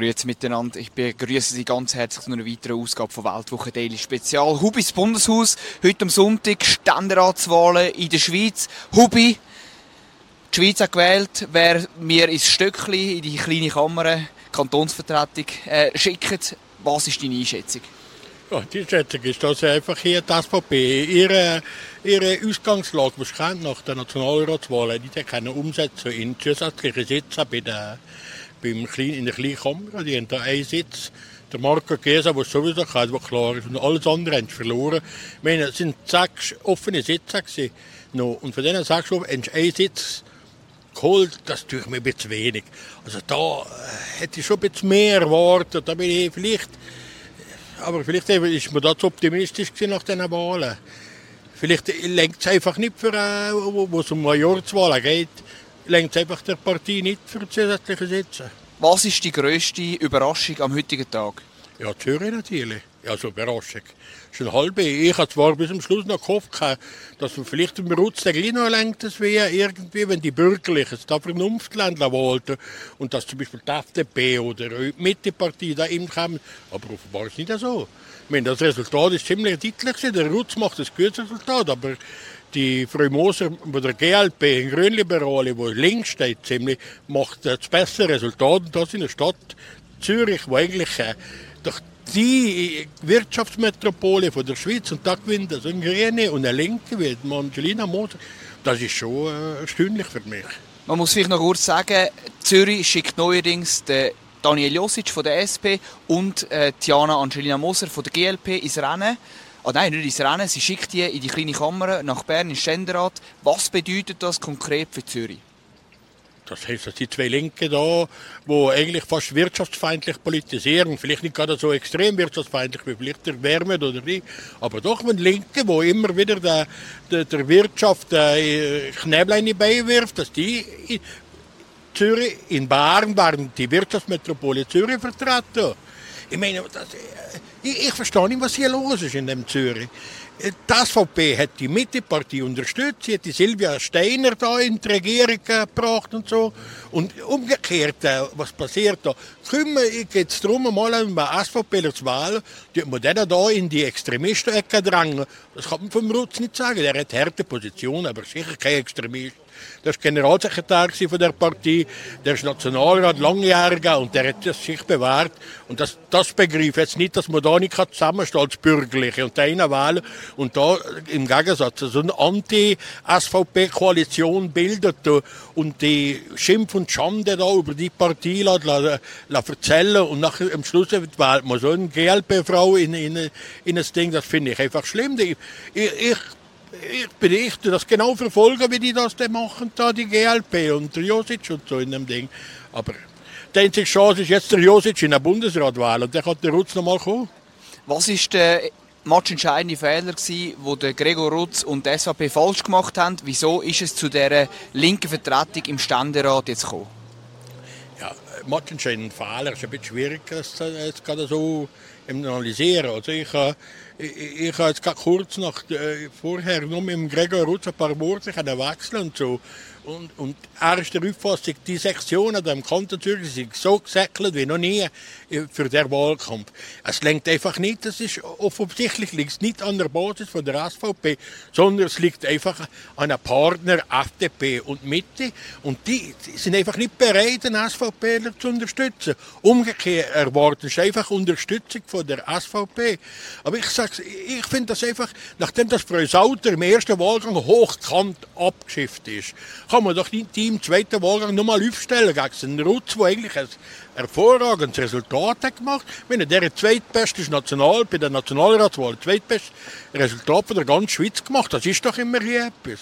Grüezi miteinander. Ich begrüße Sie ganz herzlich zu einer weiteren Ausgabe von Weltwoche Daily Spezial. Hubis Bundeshaus, heute am Sonntag, Ständeratswahlen in der Schweiz. Hubi, die Schweiz hat gewählt, wer mir ins Stöckli, in die kleine Kammer, Kantonsvertretung, äh, schickt. Was ist deine Einschätzung? Ja, die Einschätzung ist, dass einfach hier die SVP ihre, ihre Ausgangslage, die sie nach der Nationalratswahl, die können umsetzen in zusätzliche Sitze bei der beim Klein, in der Kleinkammer. Die haben da einen Sitz. Der Marco Chiesa, der sowieso kann, der klar ist. Und alles andere haben sie verloren. Ich meine, es sind sechs offene Sitze gewesen. Und von diesen sechs haben sie einen Sitz geholt. Das tue ich mir ein bisschen wenig. Also da äh, hätte ich schon ein bisschen mehr erwartet. Da bin ich vielleicht, aber vielleicht ist man da zu optimistisch nach diesen Wahlen. Vielleicht lenkt es einfach nicht für, äh, wo es um Majorswahlen geht, es einfach der Partie nicht für zusätzliche Sitze. Was ist die grösste Überraschung am heutigen Tag? Ja, Zürich natürlich. Ja, so Überraschung. Schon halbe. Ich habe zwar bis zum Schluss noch gehofft, dass man vielleicht im Rutz der noch lenkt, das wäre irgendwie, wenn die Bürgerlichen da Vernunftländler wollten und dass zum Beispiel die FDP oder die Mittepartie da eben kommen. Aber offenbar ist es nicht so. Ich meine, das Resultat ist ziemlich deutlich. Der Rutz macht ein gutes Resultat, aber die Frau Moser von der GLP, ein Grünliberale, wo links steht, ziemlich, macht das bessere Resultat. Und das in der Stadt Zürich, wo eigentlich äh, doch die Wirtschaftsmetropole von der Schweiz und da gewinnt also ein Grüne und eine Linke wie Angelina Moser. Das ist schon äh, erstaunlich für mich. Man muss vielleicht noch kurz sagen, Zürich schickt neuerdings den Daniel Josic von der SP und äh, Tiana Angelina Moser von der GLP ins Rennen. Oh nein, nicht ins Rennen, sie schickt die in die kleine Kammer nach Bern ins Ständerat. Was bedeutet das konkret für Zürich? Das heißt, dass die zwei Linke da, die eigentlich fast wirtschaftsfeindlich politisieren, vielleicht nicht gerade so extrem wirtschaftsfeindlich wie vielleicht der Wärmet oder die, aber doch wenn Linke, wo immer wieder der, der, der Wirtschaft äh, Knäblein beiwirft, dass die in Zürich, in Bern waren die Wirtschaftsmetropole Zürich vertreten. Ich meine, das, ich, ich verstehe nicht, was hier los ist in dem Zürich. Die SVP hat die Mittepartie unterstützt, sie hat die Silvia Steiner da in die Regierung gebracht und so. Und umgekehrt, äh, was passiert da? Geht es darum, mal einen SVP zu wählen, die man dann da in die Extremisten-Ecke drängen. Das kann man vom Rutz nicht sagen. Er hat harte Position, aber sicher kein Extremist. Der war Generalsekretär von der Partei, der ist Nationalrat langjähriger und der hat sich bewährt. Und das, das begreife jetzt nicht, dass man da nicht zusammenstehen als Bürgerliche und einen wählen und da im Gegensatz so eine Anti-SVP-Koalition bildet und die Schimpf und Schande da über die Partei la, la, la erzählen und nachher am Schluss wählt man so eine GLP-Frau in, in, in das Ding, das finde ich einfach schlimm. Ich, ich berichte das genau verfolgen, wie die das denn machen, da die GLP und der Josic und so in dem Ding. Aber die einzige Chance ist jetzt der Josic in der Bundesratwahl und der kann der Rutz noch mal kommen. Was ist der matchentscheidende Fehler der Gregor Rutz und die SVP falsch gemacht haben? Wieso ist es zu dieser linken Vertretung im Ständerat jetzt gekommen? Ja, matchentscheidende Fehler ist ein bisschen schwierig, das jetzt gerade so analysieren. Also ich, ich, ich habe jetzt kurz nach, äh, vorher nur mit dem Gregor Rutz ein paar Worte wechseln und so. Und, und er ist der Auffassung, die Sektionen im Kanton Zürich sind so gesäckelt wie noch nie äh, für den Wahlkampf. Es lenkt einfach nicht, das ist offensichtlich liegt nicht an der Basis von der SVP, sondern es liegt einfach an einem Partner FDP und Mitte und die, sind einfach nicht bereit, den SVP zu unterstützen. Umgekehrt erwarten sie einfach Unterstützung von der SVP. Aber ich sage, ich finde das einfach, nachdem das Frau Sauter im ersten Wahlgang hochkant abgeschifft ist, kann man doch die im zweiten Wahlgang nochmal aufstellen gegen den Rutz, der eigentlich ein hervorragendes Resultat hat gemacht. Wenn er der zweitbeste National, bei der Nationalratswahl, zweitbeste Resultat von der ganzen Schweiz gemacht. Das ist doch immer hier etwas.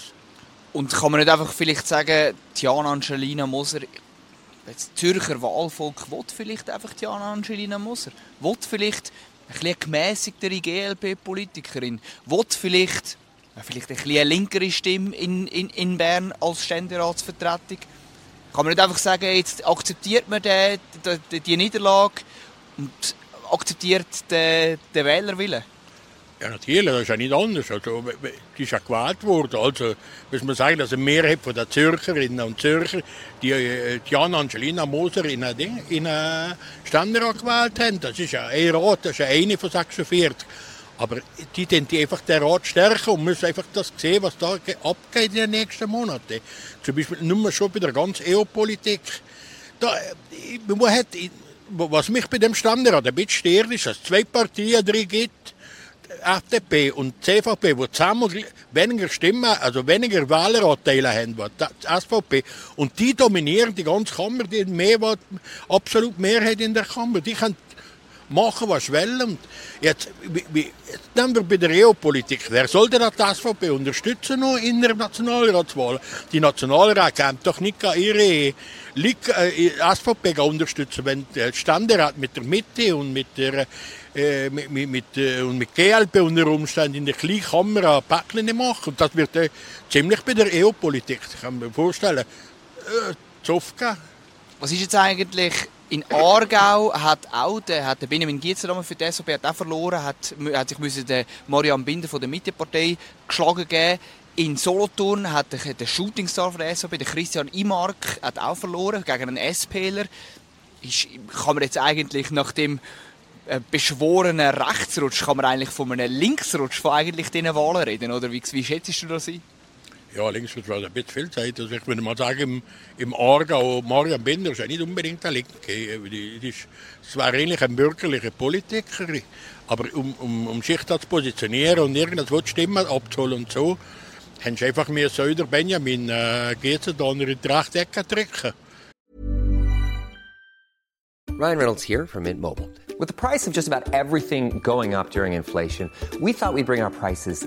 Und kann man nicht einfach vielleicht sagen, Diana Angelina Moser, das Zürcher Wahlvolk will vielleicht einfach Diana Angelina Moser, will vielleicht ein bisschen gemäßigtere GLP-Politikerin, will vielleicht, vielleicht ein bisschen eine linkere Stimme in, in, in Bern als Ständeratsvertretung. Kann man nicht einfach sagen, jetzt akzeptiert man die, die, die Niederlage und akzeptiert den, den Wählerwillen? Ja, natürlich, das ist ja nicht anders. Also, die ist ja gewählt worden. Also, muss man sagen, dass eine Mehrheit von der Zürcherinnen und Zürcher die äh, Diana Angelina Moser in einen, in einen Ständerat gewählt haben. Das ist ja ein Rat, das ist ja eine von 46. Aber die die einfach den Rat stärken und müssen einfach das sehen, was da abgeht in den nächsten Monaten. Zum Beispiel nur schon bei der ganzen EU-Politik. Man hat, was mich bei dem Ständerat ein bisschen stört, ist, dass es zwei Partien drin gibt, FDP und CVP, die zusammen weniger Stimmen, also weniger Wähleranteile haben, die SVP. Und die dominieren die ganze Kammer, die haben mehr, absolut Mehrheit in der Kammer. Die können machen, was wollen. Und jetzt, wie, jetzt nehmen wir bei der EU-Politik. Wer sollte das die SVP unterstützen noch in der Nationalratswahl? Die Nationalrat kann doch nicht ihre SVP unterstützen, wenn der Ständerat mit der Mitte und mit der mit, mit, mit, und mit GLP unter Umständen in der kleinen Kammer Päckchen machen. Das wird äh, ziemlich bei der EU-Politik, ich kann vorstellen, äh, zu aufgehen. Was ist jetzt eigentlich in Aargau hat auch der, hat der Benjamin Gietzer für die SVP hat auch verloren, hat, hat sich müssen der Marian Binder von der Mittepartei geschlagen geben. In Solothurn hat der, der Shootingstar von der SVP, der Christian Imark, hat auch verloren gegen einen SPler. Ist, kann man jetzt eigentlich nach dem äh, beschworenen Rechtsrutsch, kann man eigentlich von einem Linksrutsch von eigentlich diesen Wahlen reden, oder wie, wie schätzt du das ein? Ja, links wird ein bisschen viel Zeit. Also ich würde mal sagen, im, im Aargau, Marian Binder ist ja nicht unbedingt ein Linke. Es war eigentlich ein bürgerlicher Politiker. Aber um, um, um sich da zu positionieren und irgendwo die Stimmen abzuholen und so, haben sie einfach mir Söder Benjamin äh, Gezendoner in die rechte drücken. Ryan Reynolds here from Mint Mobile. With the price of just about everything going up during inflation, we thought we'd bring our prices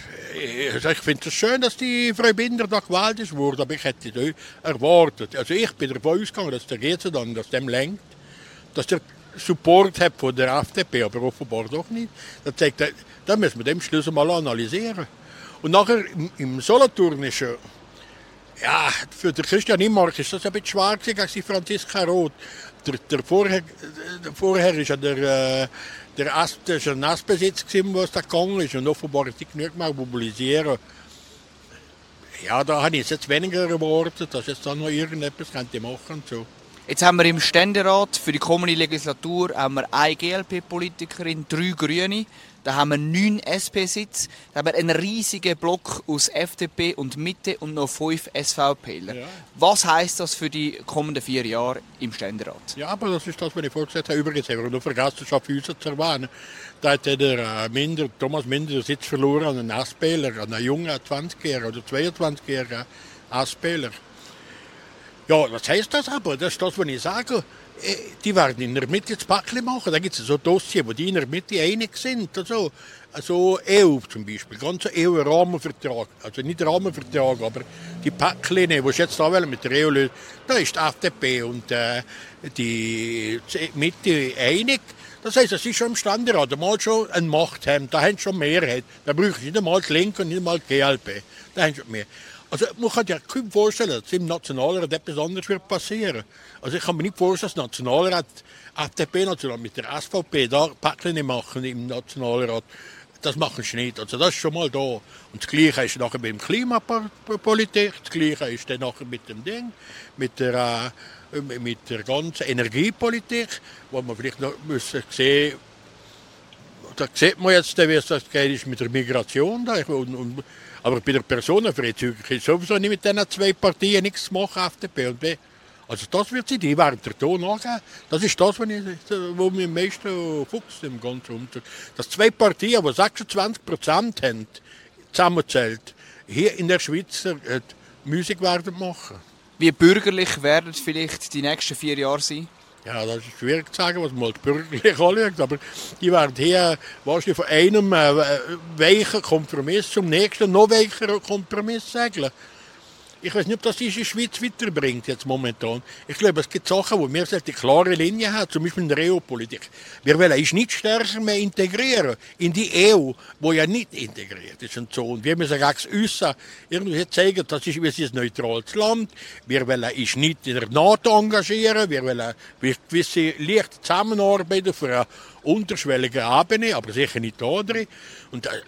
Ich finde es schön, dass die Frau Binder da gewählt ist worden, aber ich hätte es erwartet. Also ich bin davon ausgegangen, dass der Rätsel dann, dass dem lenkt, dass der Support hat von der FDP, aber offenbar doch nicht. Das zeigt, da müssen wir dem Schluss mal analysieren. Und nachher im, im ja, für den Christian Immark ist das ein bisschen schwer gewesen als die Franziska Roth. Der, der vorher, der vorher der, der Ast, das ein Astbesitz gewesen, was da gegangen ist und offenbar ist die genug mal mobilisieren. Ja, da habe ich jetzt weniger erwartet, dass jetzt da noch irgendetwas könnte machen so. Jetzt haben wir im Ständerat für die kommende Legislatur haben wir eine GLP-Politikerin, drei Grüne. Da haben wir neun SP-Sitze. Da haben wir einen riesigen Block aus FDP und Mitte und noch fünf SVPler. Ja. Was heißt das für die kommenden vier Jahre im Ständerat? Ja, aber das ist das, was ich vorhin gesagt habe. Übrigens haben wir noch vergessen, Schaffhäuser zu erwähnen. Da hat der äh, Minder, Thomas Minder den Sitz verloren an einen SPler, an einen jungen 20-Jährigen oder 22-Jährigen SPler. Ja, was heißt das aber? Das ist das, was ich sage. Äh, Die werden in der Mitte das Päckchen machen. Da gibt es so Dossier, wo die in der Mitte einig sind. Also, also EU zum Beispiel, ganz EU-Rahmenvertrag. Also nicht Rahmenvertrag, aber die Päckchen, die ich jetzt da will, mit der EU lösen, da ist die FDP und äh, die Mitte einig. Das heißt, es ist schon im Ständerat mal schon eine Macht haben. Da haben sie schon Mehrheit. Da brauche ich nicht einmal die Linke und nicht einmal die GLP. Da haben sie schon mehr. Also man kann sich kaum vorstellen, dass im Nationalrat etwas anderes wird passieren. Also ich kann mir nicht vorstellen, dass der Nationalrat, FDP National mit der SVP da Päckchen machen im Nationalrat. Das machen sie nicht. Also das ist schon mal da. Und das Gleiche ist nachher mit dem Klimapolitik, das Gleiche ist dann nachher mit dem Ding, mit der, äh, mit der ganzen Energiepolitik, wo man vielleicht noch müssen sehen da sieht man jetzt, wie es geht ist mit der Migration. Da. Und, und, aber bei der Personenfreizügig ist sowieso nicht mit diesen zwei Partien nichts zu machen, FDP und B. Also das wird sie, die werden der Ton angeben. Das ist das, was, ich, mir am meisten fuchst im ganzen Umzug. Dass zwei Partien, die 26 Prozent haben, zusammenzählt, hier in der Schweiz äh, Musik werden machen. Wie bürgerlich werden vielleicht die nächsten vier Jahre sein? Ja, das ist schwierig zu sagen, was man als bürgerlich anschaut, aber die werden hier wahrscheinlich von einem äh, weichen Kompromiss zum nächsten noch weicheren Kompromiss segeln. Ich weiß nicht, ob das die Schweiz weiterbringt jetzt momentan. Ich glaube, es gibt Sachen, wo wir eine klare Linie haben, zum Beispiel in der EU-Politik. Wir wollen uns nicht stärker mehr integrieren in die EU, wo ja nicht integriert ist und so. Und wir müssen auch uns irgendwie zeigen, das ist, wir sind ein neutrales Land. Wir wollen uns nicht in der NATO engagieren. Wir wollen gewisse leichte Zusammenarbeit auf einer unterschwelligen Ebene, aber sicher nicht drin. Und äh,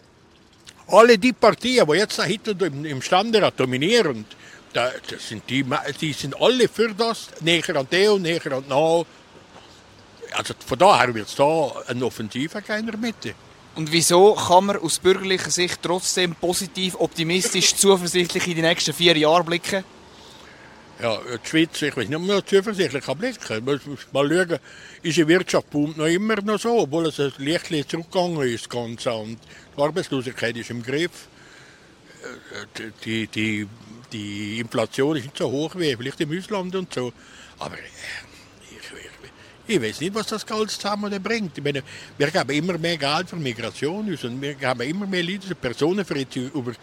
alle die Partien, die jetzt hinten im Ständerat dominieren, da, das sind die, die sind alle für das, näher an und näher an die Also von daher wird es da eine Offensive in Mitte. Und wieso kann man aus bürgerlicher Sicht trotzdem positiv, optimistisch, zuversichtlich in die nächsten vier Jahre blicken? Ja, die Schweiz, ich weiß nicht, ob man zuversichtlich blicken kann. Mal schauen, unsere Wirtschaft boomt noch immer noch so, obwohl es ein Lichtchen zurückgegangen ist. Ganz. Und die Arbeitslosigkeit ist im Griff. Die, die, die Inflation ist nicht so hoch wie vielleicht im Ausland und so. Aber ich, ich, ich weiß nicht, was das Geld zusammen bringt. Ich meine, wir geben immer mehr Geld für Migration aus und wir geben immer mehr Leute Personenfreizüge über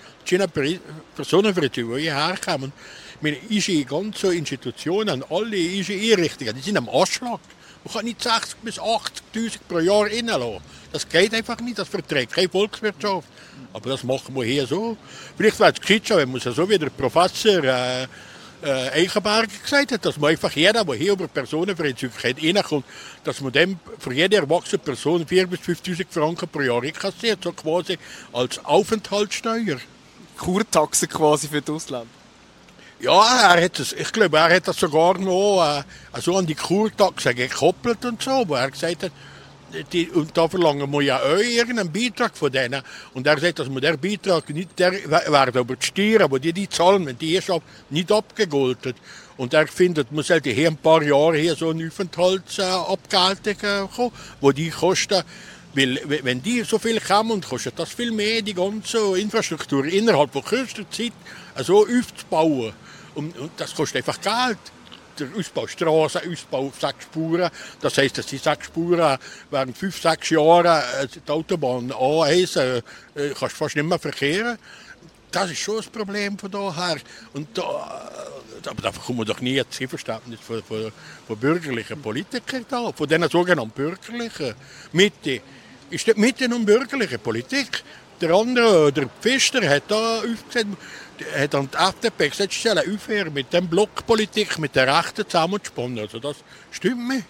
Personenfreizüge, die hierher kommen. Ich meine, unsere ganzen Institutionen, alle unsere Einrichtungen, die sind am Anschlag. Man kann nicht 60 bis 80.000 pro Jahr reinlassen. Das geht einfach nicht, das verträgt keine Volkswirtschaft. Aber das machen wir hier so. Vielleicht wäre es gescheit, wenn man so wie der Professor äh, äh, Eichenberger gesagt hat, dass man einfach jeder, der hier über Personenfreizügigkeit reinkommt, dass man dem für jede erwachsene Person 4.000 bis 5.000 Franken pro Jahr einkassiert, so quasi als Aufenthaltssteuer. Kurtaxe quasi für das Ausland. Ja, er hat das, ich glaube, er hat das sogar noch äh, so an die Kurtaxe gekoppelt und so, wo er gesagt hat, die, und da verlangen wir ja auch irgendeinen Beitrag von denen. Und er sagt, dass man der Beitrag nicht, der werden aber die Steuern, die die zahlen, wenn die ab, nicht abgegolten. Und er findet, man sollte hier ein paar Jahre hier so eine Aufenthaltsabgeltung äh, kommen, wo die kosten, weil wenn die so viel kommen, kostet das viel mehr, die ganze Infrastruktur innerhalb von kürzester Zeit so aufzubauen. Und, und das kostet einfach Geld der Ausbau Straßen, Ausbau sechs Spuren. Das heisst, dass die sechs Spuren während fünf, sechs Jahren äh, die Autobahn A1 äh, kannst fast nicht mehr verkehren. Das ist schon das Problem von daher. Und da, aber da kommen wir doch nie ein Verständnis von, von, von bürgerlichen Politikern da, von diesen sogenannten bürgerlichen Mitte. Ist die Mitte nun bürgerliche Politik? Der andere, der Pfister, hat da aufgesagt, hat dann die FDP gesagt, sie sollen aufhören mit dem Blockpolitik, mit der Rechten zusammenzuspannen. Also das stimmt mir.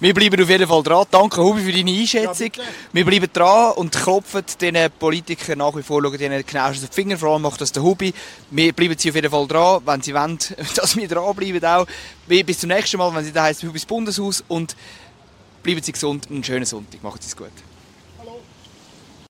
Wir bleiben auf jeden Fall dran. Danke, Hubi, für deine Einschätzung. Ja, wir bleiben dran und klopfen den Politikern nach wie vor, schauen ihnen genauestens auf die Finger, vor allem macht das der Hubi. Wir bleiben sie auf jeden Fall dran, wenn sie wollen, dass wir dranbleiben auch. Bis zum nächsten Mal, wenn sie da heisst, Hubis Bundeshaus und bleiben sie gesund und einen schönen Sonntag. Macht es gut.